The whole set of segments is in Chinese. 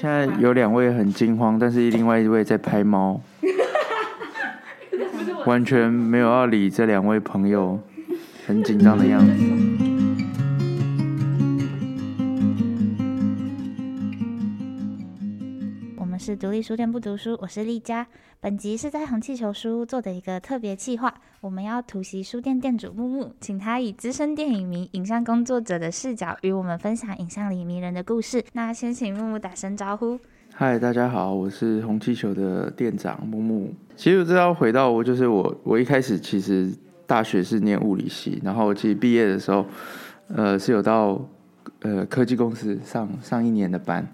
现在有两位很惊慌，但是另外一位在拍猫，完全没有要理这两位朋友很紧张的样子。是独立书店不读书，我是丽佳。本集是在红气球书屋做的一个特别企划，我们要突袭书店店主木木，请他以资深电影迷、影像工作者的视角，与我们分享影像里迷人的故事。那先请木木打声招呼。嗨，大家好，我是红气球的店长木木。其实我知道回到我，就是我，我一开始其实大学是念物理系，然后其实毕业的时候，呃，是有到呃科技公司上上一年的班。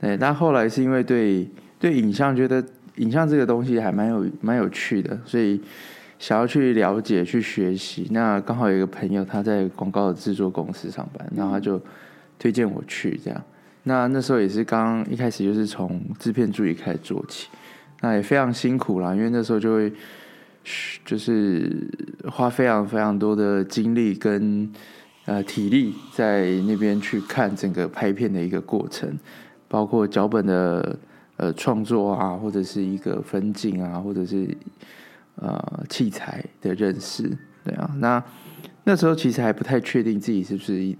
对，但后来是因为对对影像觉得。影像这个东西还蛮有蛮有趣的，所以想要去了解、去学习。那刚好有一个朋友他在广告的制作公司上班，然后他就推荐我去这样。那那时候也是刚一开始就是从制片助理开始做起，那也非常辛苦啦，因为那时候就会就是花非常非常多的精力跟呃体力在那边去看整个拍片的一个过程，包括脚本的。呃，创作啊，或者是一个分镜啊，或者是呃器材的认识，对啊。那那时候其实还不太确定自己是不是一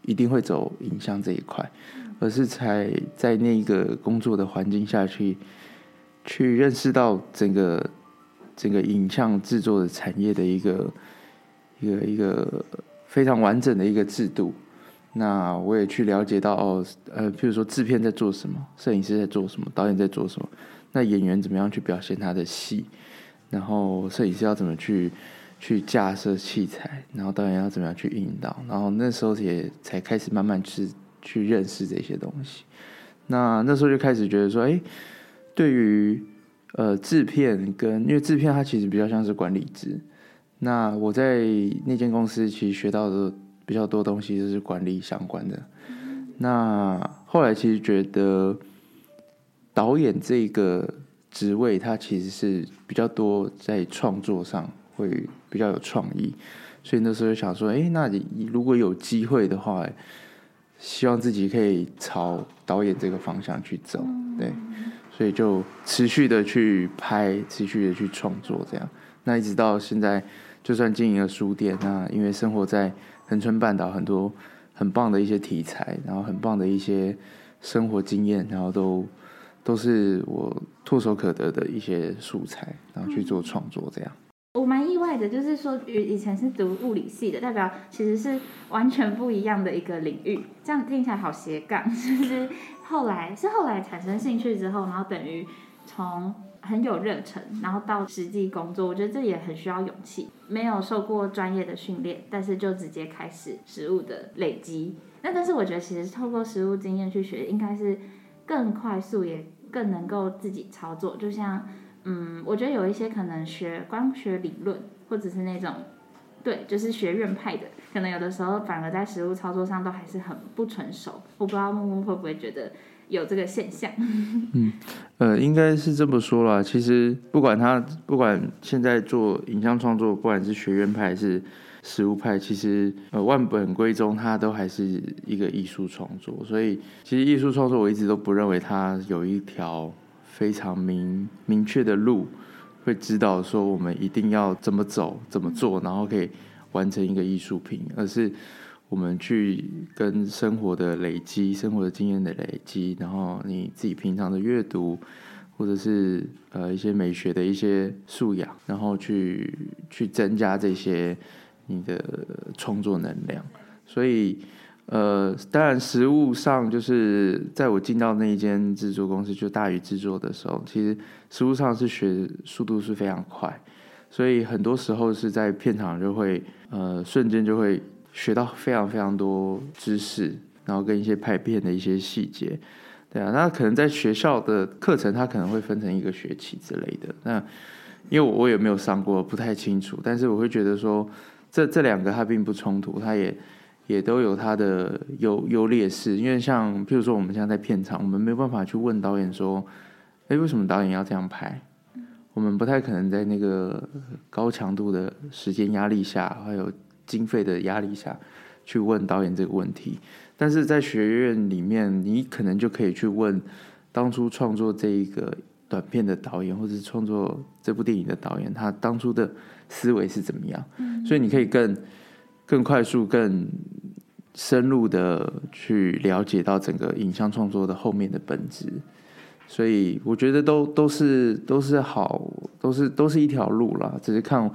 一定会走影像这一块，而是才在那个工作的环境下去去认识到整个整个影像制作的产业的一个一个一个非常完整的一个制度。那我也去了解到哦，呃，譬如说制片在做什么，摄影师在做什么，导演在做什么，那演员怎么样去表现他的戏，然后摄影师要怎么去去架设器材，然后导演要怎么样去引导，然后那时候也才开始慢慢去去认识这些东西。那那时候就开始觉得说，哎，对于呃制片跟因为制片它其实比较像是管理职，那我在那间公司其实学到的。比较多东西就是管理相关的。那后来其实觉得导演这个职位，它其实是比较多在创作上会比较有创意，所以那时候就想说，哎，那你如果有机会的话，希望自己可以朝导演这个方向去走，对，所以就持续的去拍，持续的去创作，这样。那一直到现在，就算经营了书店，那因为生活在恒春半岛很多很棒的一些题材，然后很棒的一些生活经验，然后都都是我唾手可得的一些素材，然后去做创作这样。我蛮意外的，就是说以前是读物理系的，代表其实是完全不一样的一个领域。这样听起来好斜杠，就是后来是后来产生兴趣之后，然后等于从。很有热忱，然后到实际工作，我觉得这也很需要勇气。没有受过专业的训练，但是就直接开始实物的累积。那但是我觉得，其实透过实物经验去学，应该是更快速，也更能够自己操作。就像，嗯，我觉得有一些可能学光学理论，或者是那种，对，就是学院派的，可能有的时候反而在实物操作上都还是很不成熟。我不知道木木会不会觉得。有这个现象，嗯，呃，应该是这么说啦。其实不管他，不管现在做影像创作，不管是学院派还是实物派，其实呃万本归宗，它都还是一个艺术创作。所以，其实艺术创作我一直都不认为它有一条非常明明确的路，会知道说我们一定要怎么走、怎么做，然后可以完成一个艺术品，而是。我们去跟生活的累积、生活的经验的累积，然后你自己平常的阅读，或者是呃一些美学的一些素养，然后去去增加这些你的创作能量。所以呃，当然实物上就是在我进到那一间制作公司，就大宇制作的时候，其实实物上是学速度是非常快，所以很多时候是在片场就会呃瞬间就会。学到非常非常多知识，然后跟一些拍片的一些细节，对啊，那可能在学校的课程，它可能会分成一个学期之类的。那因为我我也没有上过，不太清楚。但是我会觉得说，这这两个它并不冲突，它也也都有它的优优劣势。因为像譬如说，我们现在在片场，我们没有办法去问导演说，哎，为什么导演要这样拍？我们不太可能在那个高强度的时间压力下，还有。经费的压力下去问导演这个问题，但是在学院里面，你可能就可以去问当初创作这一个短片的导演，或者是创作这部电影的导演，他当初的思维是怎么样。所以你可以更更快速、更深入的去了解到整个影像创作的后面的本质。所以我觉得都都是都是好，都是都是一条路啦，只是看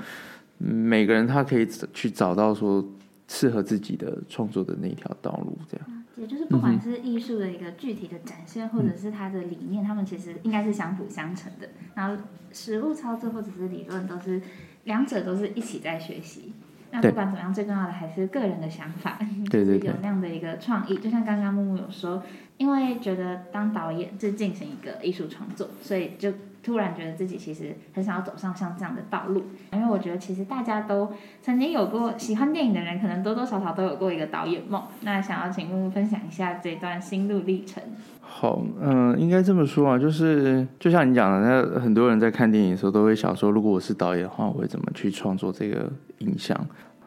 每个人他可以去找到说。适合自己的创作的那条道路，这样，也就是不管是艺术的一个具体的展现，或者是它的理念，他们其实应该是相辅相成的。然后实物操作或者是理论，都是两者都是一起在学习。那不管怎么样，最重要的还是个人的想法，就是有那样的一个创意。就像刚刚木木有说，因为觉得当导演是进行一个艺术创作，所以就。突然觉得自己其实很想要走上像这样的道路，因为我觉得其实大家都曾经有过喜欢电影的人，可能多多少少都有过一个导演梦。那想要请木木分享一下这段心路历程。好，嗯，应该这么说啊，就是就像你讲的，那很多人在看电影的时候都会想说，如果我是导演的话，我会怎么去创作这个影像？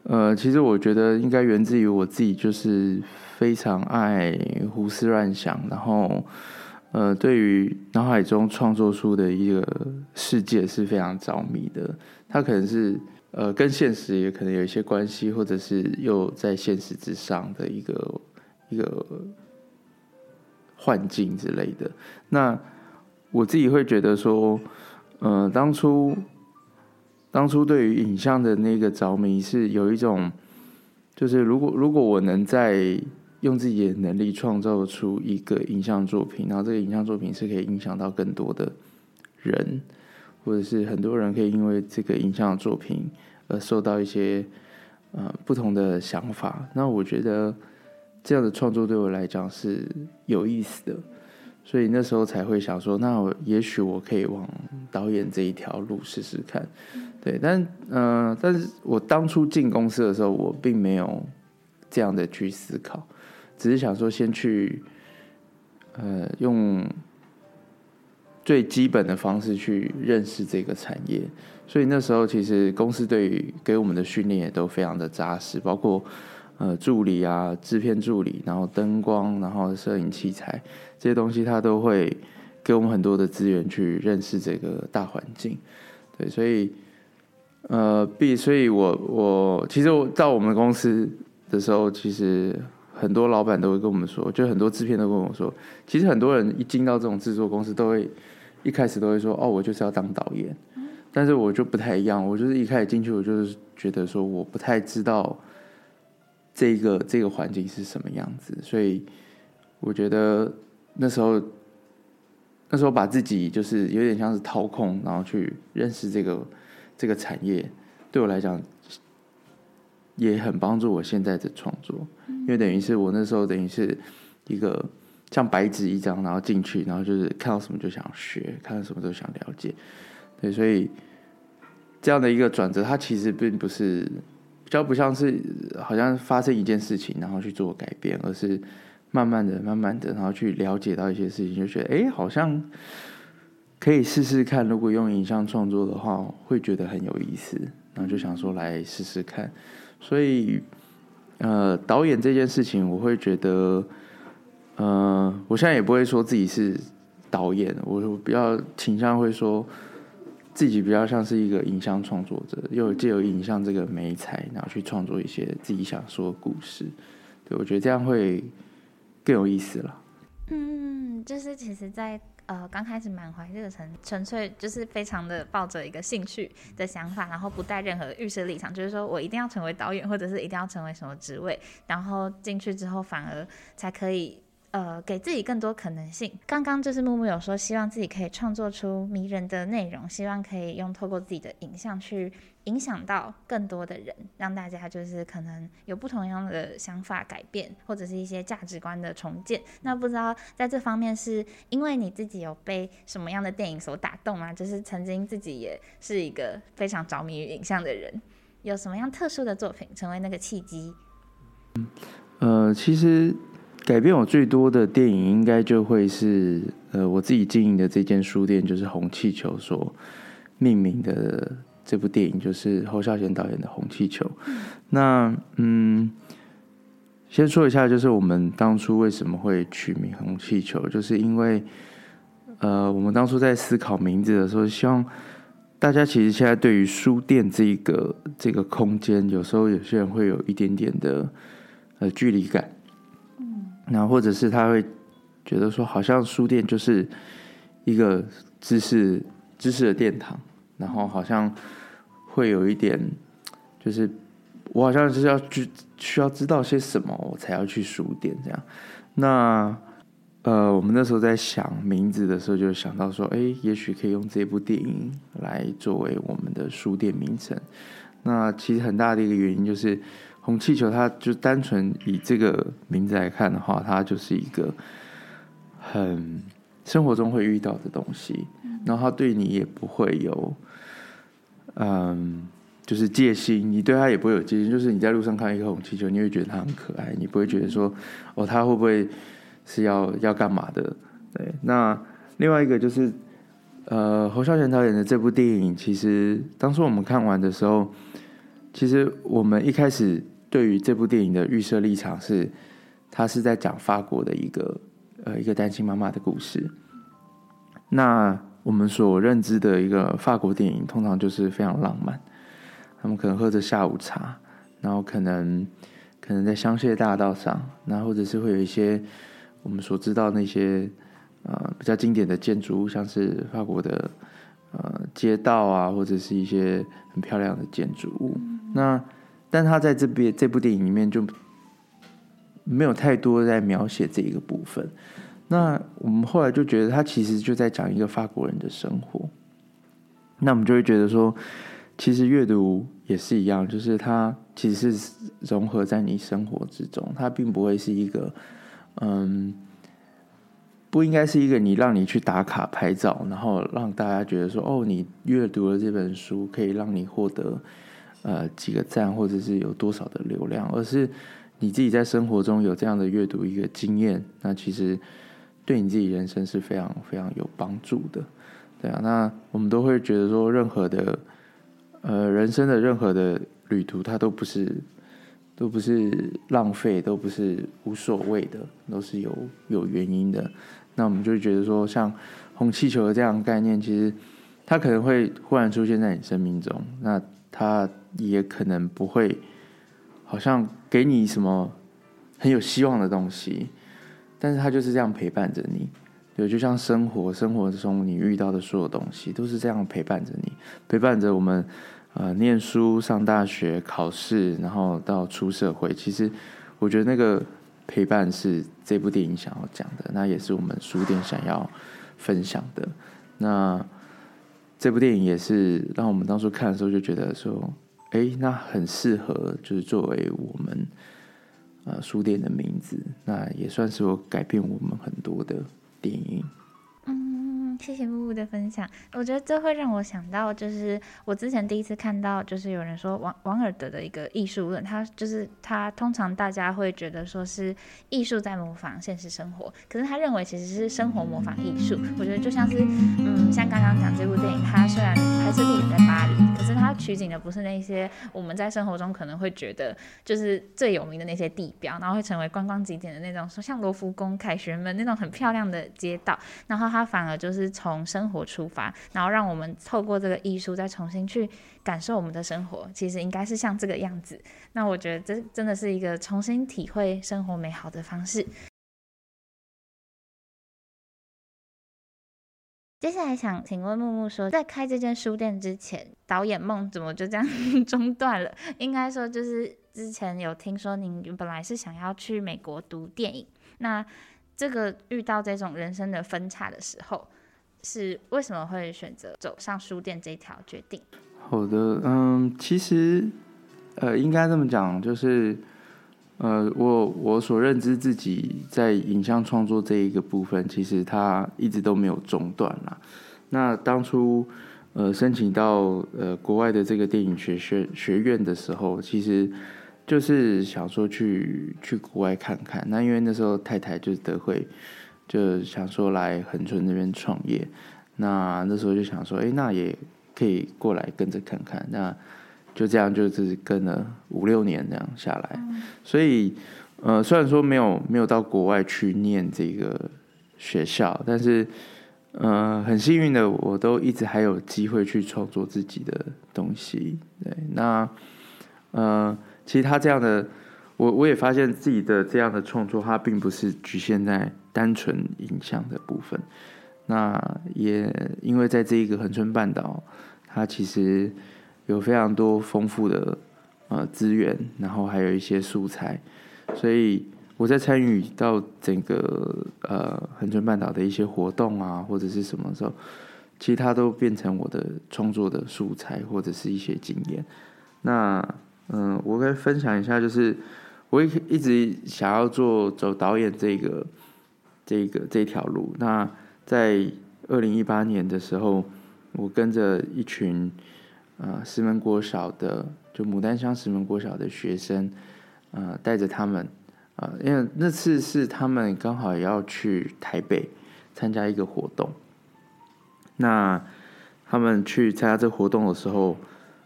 呃，其实我觉得应该源自于我自己，就是非常爱胡思乱想，然后。呃，对于脑海中创作出的一个世界是非常着迷的。它可能是呃跟现实也可能有一些关系，或者是又在现实之上的一个一个幻境之类的。那我自己会觉得说，呃，当初当初对于影像的那个着迷是有一种，就是如果如果我能在。用自己的能力创造出一个影像作品，然后这个影像作品是可以影响到更多的人，或者是很多人可以因为这个影像作品而受到一些呃不同的想法。那我觉得这样的创作对我来讲是有意思的，所以那时候才会想说，那我也许我可以往导演这一条路试试看。对，但嗯，但是我当初进公司的时候，我并没有这样的去思考。只是想说，先去，呃，用最基本的方式去认识这个产业。所以那时候，其实公司对于给我们的训练也都非常的扎实，包括呃助理啊、制片助理，然后灯光，然后摄影器材这些东西，他都会给我们很多的资源去认识这个大环境。对，所以呃，必，所以我我其实我到我们公司的时候，其实。很多老板都会跟我们说，就很多制片都跟我说，其实很多人一进到这种制作公司，都会一开始都会说，哦，我就是要当导演。但是我就不太一样，我就是一开始进去，我就是觉得说，我不太知道这个这个环境是什么样子，所以我觉得那时候那时候把自己就是有点像是掏空，然后去认识这个这个产业，对我来讲。也很帮助我现在的创作，因为等于是我那时候等于是一个像白纸一张，然后进去，然后就是看到什么就想学，看到什么都想了解，对，所以这样的一个转折，它其实并不是比较不像是好像发生一件事情，然后去做改变，而是慢慢的、慢慢的，然后去了解到一些事情，就觉得哎，好像可以试试看，如果用影像创作的话，会觉得很有意思，然后就想说来试试看。所以，呃，导演这件事情，我会觉得，呃，我现在也不会说自己是导演，我比较倾向会说自己比较像是一个影像创作者，又借由影像这个媒材，然后去创作一些自己想说的故事。对我觉得这样会更有意思了。嗯，就是其实，在。呃，刚开始满怀热忱，纯粹就是非常的抱着一个兴趣的想法，然后不带任何预设立场，就是说我一定要成为导演，或者是一定要成为什么职位，然后进去之后反而才可以。呃，给自己更多可能性。刚刚就是木木有说，希望自己可以创作出迷人的内容，希望可以用透过自己的影像去影响到更多的人，让大家就是可能有不同样的想法改变，或者是一些价值观的重建。那不知道在这方面是因为你自己有被什么样的电影所打动吗？就是曾经自己也是一个非常着迷于影像的人，有什么样特殊的作品成为那个契机？嗯，呃，其实。改变我最多的电影，应该就会是呃我自己经营的这间书店，就是红气球所命名的这部电影，就是侯孝贤导演的《红气球》。那嗯，先说一下，就是我们当初为什么会取名红气球，就是因为，呃，我们当初在思考名字的时候，希望大家其实现在对于书店这个这个空间，有时候有些人会有一点点的呃距离感，然后或者是他会觉得说，好像书店就是一个知识知识的殿堂，然后好像会有一点就是。我好像就是要去需要知道些什么，我才要去书店这样。那呃，我们那时候在想名字的时候，就想到说，哎，也许可以用这部电影来作为我们的书店名称。那其实很大的一个原因就是，红气球它就单纯以这个名字来看的话，它就是一个很生活中会遇到的东西，然后它对你也不会有嗯。就是戒心，你对他也不会有戒心。就是你在路上看一个红气球，你会觉得它很可爱，你不会觉得说，哦，它会不会是要要干嘛的？对。那另外一个就是，呃，侯孝贤导演的这部电影，其实当初我们看完的时候，其实我们一开始对于这部电影的预设立场是，他是在讲法国的一个呃一个单亲妈妈的故事。那我们所认知的一个法国电影，通常就是非常浪漫。他们可能喝着下午茶，然后可能可能在香榭大道上，那或者是会有一些我们所知道那些呃比较经典的建筑物，像是法国的呃街道啊，或者是一些很漂亮的建筑物。那但他在这边这部电影里面就没有太多在描写这一个部分。那我们后来就觉得他其实就在讲一个法国人的生活。那我们就会觉得说。其实阅读也是一样，就是它其实是融合在你生活之中，它并不会是一个，嗯，不应该是一个你让你去打卡拍照，然后让大家觉得说，哦，你阅读了这本书可以让你获得呃几个赞，或者是有多少的流量，而是你自己在生活中有这样的阅读一个经验，那其实对你自己人生是非常非常有帮助的，对啊，那我们都会觉得说，任何的。呃，人生的任何的旅途，它都不是，都不是浪费，都不是无所谓的，都是有有原因的。那我们就觉得说，像红气球的这样的概念，其实它可能会忽然出现在你生命中，那他也可能不会，好像给你什么很有希望的东西，但是他就是这样陪伴着你。对，就像生活，生活中你遇到的所有东西，都是这样陪伴着你，陪伴着我们。呃，念书、上大学、考试，然后到出社会，其实我觉得那个陪伴是这部电影想要讲的，那也是我们书店想要分享的。那这部电影也是让我们当初看的时候就觉得说，哎，那很适合，就是作为我们呃书店的名字，那也算是我改变我们很多的电影。谢谢木木的分享，我觉得这会让我想到，就是我之前第一次看到，就是有人说王王尔德的一个艺术论，他就是他通常大家会觉得说是艺术在模仿现实生活，可是他认为其实是生活模仿艺术。我觉得就像是，嗯，像刚刚讲这部电影，它虽然拍摄地点在巴黎，可是它取景的不是那些我们在生活中可能会觉得就是最有名的那些地标，然后会成为观光景点的那种，说像罗浮宫、凯旋门那种很漂亮的街道，然后它反而就是。从生活出发，然后让我们透过这个艺术再重新去感受我们的生活，其实应该是像这个样子。那我觉得这真的是一个重新体会生活美好的方式。接下来想请问木木说，在开这间书店之前，导演梦怎么就这样 中断了？应该说就是之前有听说您本来是想要去美国读电影，那这个遇到这种人生的分叉的时候。是为什么会选择走上书店这条决定？好的，嗯，其实，呃，应该这么讲，就是，呃，我我所认知自己在影像创作这一个部分，其实它一直都没有中断啦。那当初，呃，申请到呃国外的这个电影学学学院的时候，其实就是想说去去国外看看。那因为那时候太太就是德惠。就想说来恒春那边创业，那那时候就想说，哎，那也可以过来跟着看看。那就这样，就是跟了五六年这样下来。所以，呃，虽然说没有没有到国外去念这个学校，但是呃，很幸运的，我都一直还有机会去创作自己的东西。对，那呃，其实他这样的，我我也发现自己的这样的创作，它并不是局限在单纯影像的部分。那也因为在这一个恒春半岛，它其实有非常多丰富的呃资源，然后还有一些素材。所以我在参与到整个呃恒春半岛的一些活动啊，或者是什么时候，其实它都变成我的创作的素材或者是一些经验。那嗯，我可以分享一下，就是我一一直想要做走导演这个这个这条路。那在二零一八年的时候，我跟着一群呃石门国小的，就牡丹乡石门国小的学生。呃，带着他们，啊，因为那次是他们刚好要去台北参加一个活动。那他们去参加这活动的时候，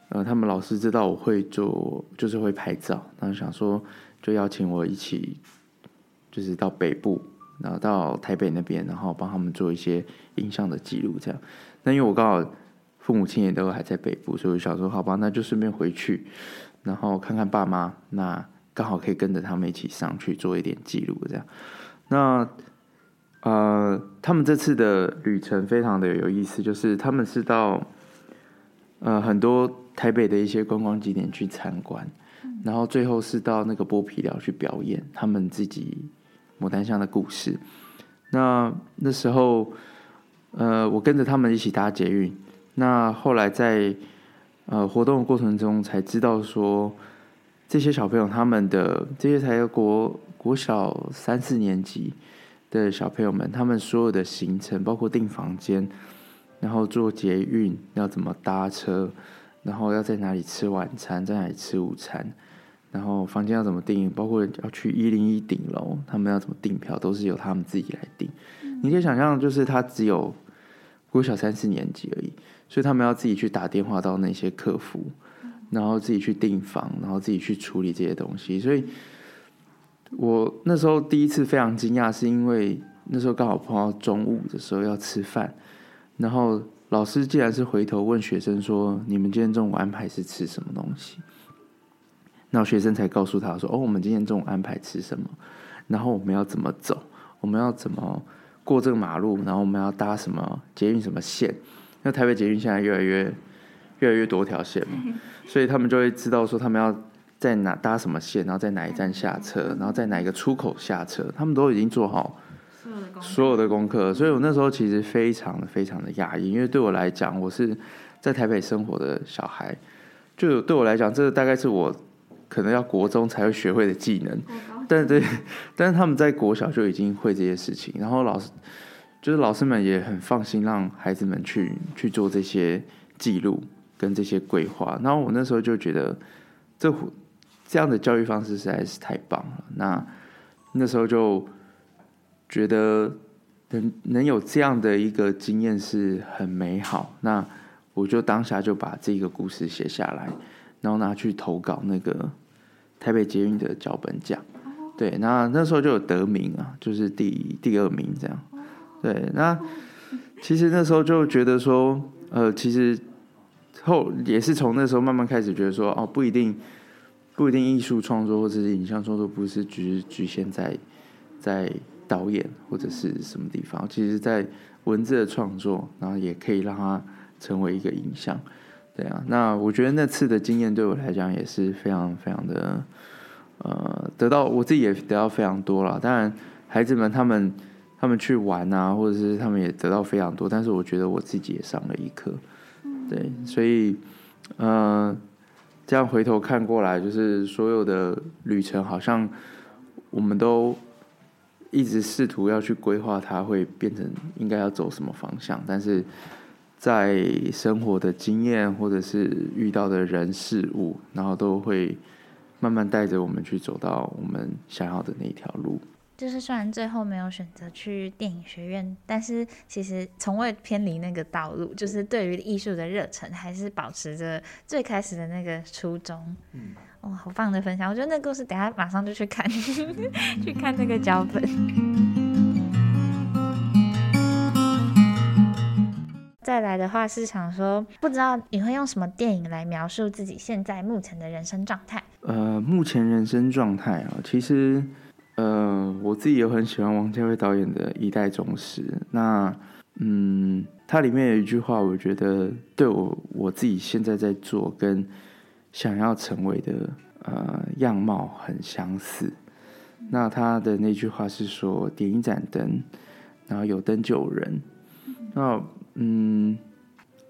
呃，他们老师知道我会做，就是会拍照，然后想说就邀请我一起，就是到北部，然后到台北那边，然后帮他们做一些影像的记录，这样。那因为我刚好父母亲也都还在北部，所以我想说，好吧，那就顺便回去，然后看看爸妈。那刚好可以跟着他们一起上去做一点记录，这样。那呃，他们这次的旅程非常的有意思，就是他们是到呃很多台北的一些观光景点去参观，然后最后是到那个剥皮寮去表演他们自己牡丹香的故事。那那时候呃，我跟着他们一起搭捷运，那后来在呃活动的过程中才知道说。这些小朋友，他们的这些才国国小三四年级的小朋友们，他们所有的行程，包括订房间，然后坐捷运要怎么搭车，然后要在哪里吃晚餐，在哪里吃午餐，然后房间要怎么订，包括要去一零一顶楼，他们要怎么订票，都是由他们自己来订。你可以想象，就是他只有国小三四年级而已，所以他们要自己去打电话到那些客服。然后自己去订房，然后自己去处理这些东西，所以我那时候第一次非常惊讶，是因为那时候刚好碰到中午的时候要吃饭，然后老师竟然是回头问学生说：“你们今天中午安排是吃什么东西？”然后学生才告诉他说：“哦，我们今天中午安排吃什么？然后我们要怎么走？我们要怎么过这个马路？然后我们要搭什么捷运什么线？因为台北捷运现在越来越……”越来越多条线嘛，所以他们就会知道说他们要在哪搭什么线，然后在哪一站下车，然后在哪一个出口下车，他们都已经做好所有的功课。所以我那时候其实非常的非常的压抑，因为对我来讲，我是在台北生活的小孩，就对我来讲，这大概是我可能要国中才会学会的技能。但对，但是他们在国小就已经会这些事情，然后老师就是老师们也很放心让孩子们去去做这些记录。跟这些规划，然后我那时候就觉得，这这样的教育方式实在是太棒了。那那时候就觉得能能有这样的一个经验是很美好。那我就当下就把这个故事写下来，然后拿去投稿那个台北捷运的脚本奖。对，那那时候就有得名啊，就是第第二名这样。对，那其实那时候就觉得说，呃，其实。后也是从那时候慢慢开始觉得说，哦，不一定，不一定艺术创作或者是影像创作不是局局限在在导演或者是什么地方，其实在文字的创作，然后也可以让它成为一个影像，对啊。那我觉得那次的经验对我来讲也是非常非常的，呃，得到我自己也得到非常多了。当然，孩子们他们他们去玩啊，或者是他们也得到非常多，但是我觉得我自己也上了一课。对，所以，嗯，这样回头看过来，就是所有的旅程，好像我们都一直试图要去规划它会变成应该要走什么方向，但是在生活的经验或者是遇到的人事物，然后都会慢慢带着我们去走到我们想要的那一条路。就是虽然最后没有选择去电影学院，但是其实从未偏离那个道路，就是对于艺术的热忱还是保持着最开始的那个初衷。嗯，哇，好棒的分享！我觉得那故事等下马上就去看，去看那个脚本。再来的话是想说，不知道你会用什么电影来描述自己现在目前的人生状态？呃，目前人生状态啊，其实，呃，我自己也很喜欢王家卫导演的《一代宗师》。那，嗯，它里面有一句话，我觉得对我我自己现在在做跟想要成为的呃样貌很相似。那他的那句话是说：“点一盏灯，然后有灯就有人。”那嗯，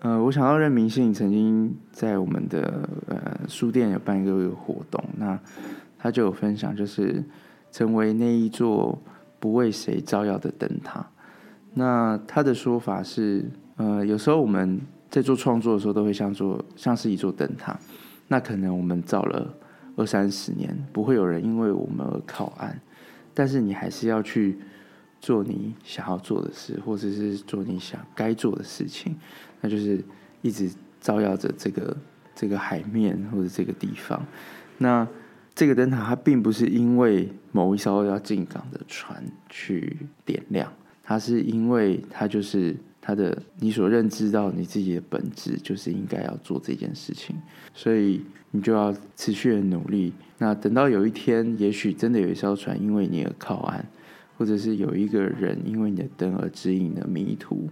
呃，我想要任明信曾经在我们的呃书店有办一个活动，那他就有分享，就是成为那一座不为谁照耀的灯塔。那他的说法是，呃，有时候我们在做创作的时候，都会像做像是一座灯塔，那可能我们造了二三十年，不会有人因为我们而靠岸，但是你还是要去。做你想要做的事，或者是做你想该做的事情，那就是一直照耀着这个这个海面或者这个地方。那这个灯塔它并不是因为某一艘要进港的船去点亮，它是因为它就是它的你所认知到你自己的本质就是应该要做这件事情，所以你就要持续的努力。那等到有一天，也许真的有一艘船因为你而靠岸。或者是有一个人因为你的灯而指引的迷途，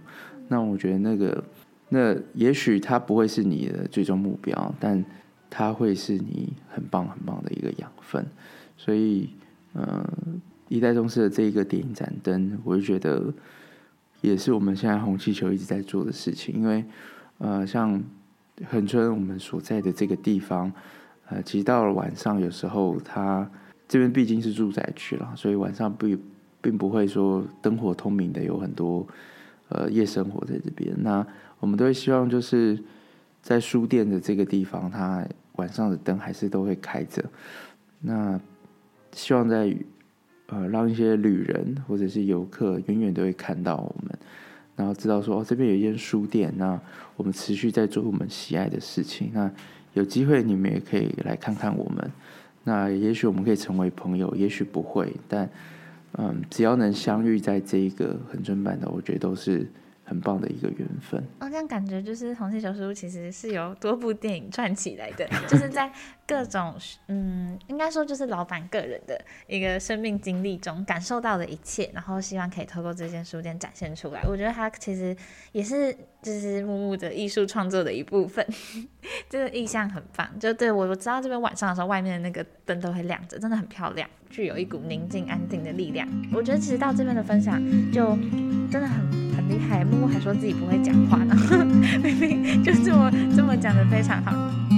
那我觉得那个那也许他不会是你的最终目标，但他会是你很棒很棒的一个养分。所以，呃，一代宗师的这一个点一盏灯，我就觉得也是我们现在红气球一直在做的事情。因为，呃，像恒春我们所在的这个地方，呃，其实到了晚上，有时候它这边毕竟是住宅区了，所以晚上不。并不会说灯火通明的有很多，呃，夜生活在这边。那我们都会希望就是在书店的这个地方，它晚上的灯还是都会开着。那希望在呃让一些旅人或者是游客远远都会看到我们，然后知道说哦这边有一间书店，那我们持续在做我们喜爱的事情。那有机会你们也可以来看看我们。那也许我们可以成为朋友，也许不会，但。嗯，只要能相遇在这一个很正版的，我觉得都是很棒的一个缘分。哦，这样感觉就是《红气球书》其实是由多部电影串起来的，就是在各种嗯，应该说就是老板个人的一个生命经历中感受到的一切，然后希望可以透过这间书店展现出来。我觉得它其实也是就是木木的艺术创作的一部分，这个意象很棒。就对我我知道这边晚上的时候，外面的那个灯都会亮着，真的很漂亮。具有一股宁静安定的力量。我觉得其实到这边的分享就真的很李海。木木还说自己不会讲话呢，明明就这么这么讲的非常好。